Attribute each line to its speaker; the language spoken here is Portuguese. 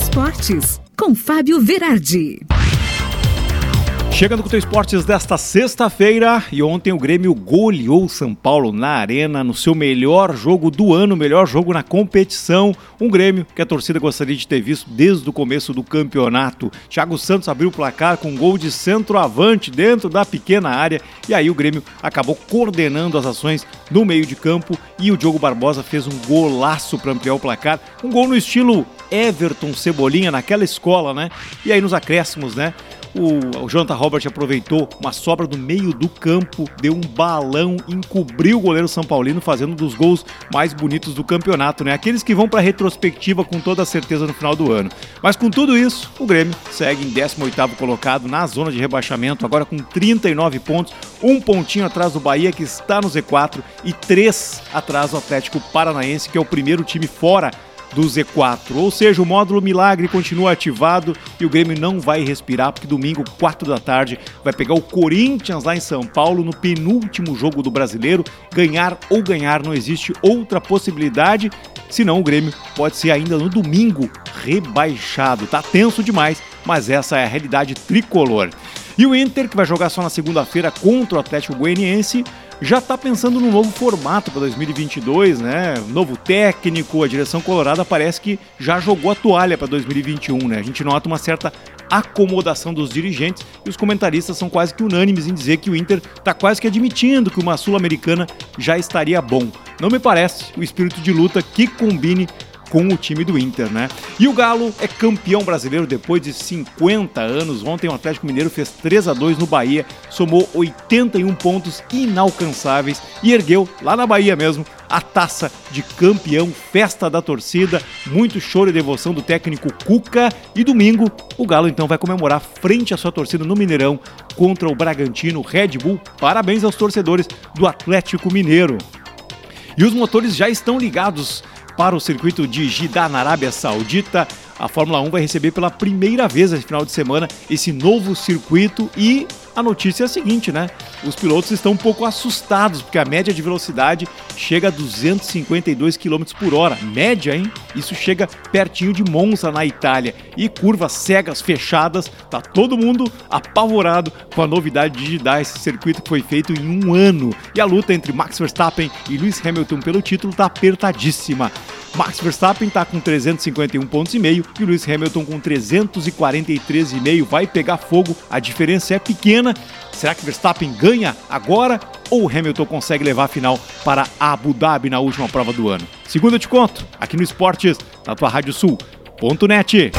Speaker 1: Esportes, com Fábio Verardi.
Speaker 2: Chegando com o Teu Esportes desta sexta-feira e ontem o Grêmio goleou São Paulo na Arena no seu melhor jogo do ano, melhor jogo na competição. Um Grêmio que a torcida gostaria de ter visto desde o começo do campeonato. Thiago Santos abriu o placar com um gol de centroavante dentro da pequena área e aí o Grêmio acabou coordenando as ações no meio de campo e o Diogo Barbosa fez um golaço para ampliar o placar. Um gol no estilo Everton Cebolinha naquela escola, né? E aí nos acréscimos, né? O, o Jonathan Robert aproveitou uma sobra do meio do campo, deu um balão, encobriu o goleiro São Paulino, fazendo um dos gols mais bonitos do campeonato, né? Aqueles que vão para retrospectiva com toda a certeza no final do ano. Mas com tudo isso, o Grêmio segue em 18º colocado na zona de rebaixamento, agora com 39 pontos, um pontinho atrás do Bahia que está no Z4 e três atrás do Atlético Paranaense, que é o primeiro time fora do Z4. Ou seja, o módulo Milagre continua ativado e o Grêmio não vai respirar, porque domingo, 4 da tarde, vai pegar o Corinthians lá em São Paulo no penúltimo jogo do brasileiro. Ganhar ou ganhar, não existe outra possibilidade. Senão o Grêmio pode ser ainda no domingo rebaixado. Tá tenso demais, mas essa é a realidade tricolor. E o Inter, que vai jogar só na segunda-feira contra o Atlético Goianiense, já está pensando num novo formato para 2022, né? Novo técnico, a direção colorada parece que já jogou a toalha para 2021, né? A gente nota uma certa acomodação dos dirigentes e os comentaristas são quase que unânimes em dizer que o Inter está quase que admitindo que uma sul-americana já estaria bom. Não me parece o espírito de luta que combine com o time do Inter, né? E o Galo é campeão brasileiro depois de 50 anos. Ontem o Atlético Mineiro fez 3 a 2 no Bahia, somou 81 pontos inalcançáveis e ergueu lá na Bahia mesmo a taça de campeão, festa da torcida, muito choro e devoção do técnico Cuca. E domingo, o Galo então vai comemorar frente à sua torcida no Mineirão contra o Bragantino Red Bull. Parabéns aos torcedores do Atlético Mineiro. E os motores já estão ligados para o circuito de Jeddah na Arábia Saudita. A Fórmula 1 vai receber pela primeira vez esse final de semana esse novo circuito e a notícia é a seguinte, né? Os pilotos estão um pouco assustados porque a média de velocidade chega a 252 km por hora. Média, hein? Isso chega pertinho de Monza, na Itália. E curvas cegas, fechadas. Tá todo mundo apavorado com a novidade de dar esse circuito que foi feito em um ano. E a luta entre Max Verstappen e Lewis Hamilton pelo título tá apertadíssima. Max Verstappen está com 351 pontos e meio e Lewis Hamilton com 343,5 vai pegar fogo. A diferença é pequena. Será que Verstappen ganha agora ou Hamilton consegue levar a final para Abu Dhabi na última prova do ano? Segunda eu te conto, aqui no Esportes, na tua Rádio Sul.net.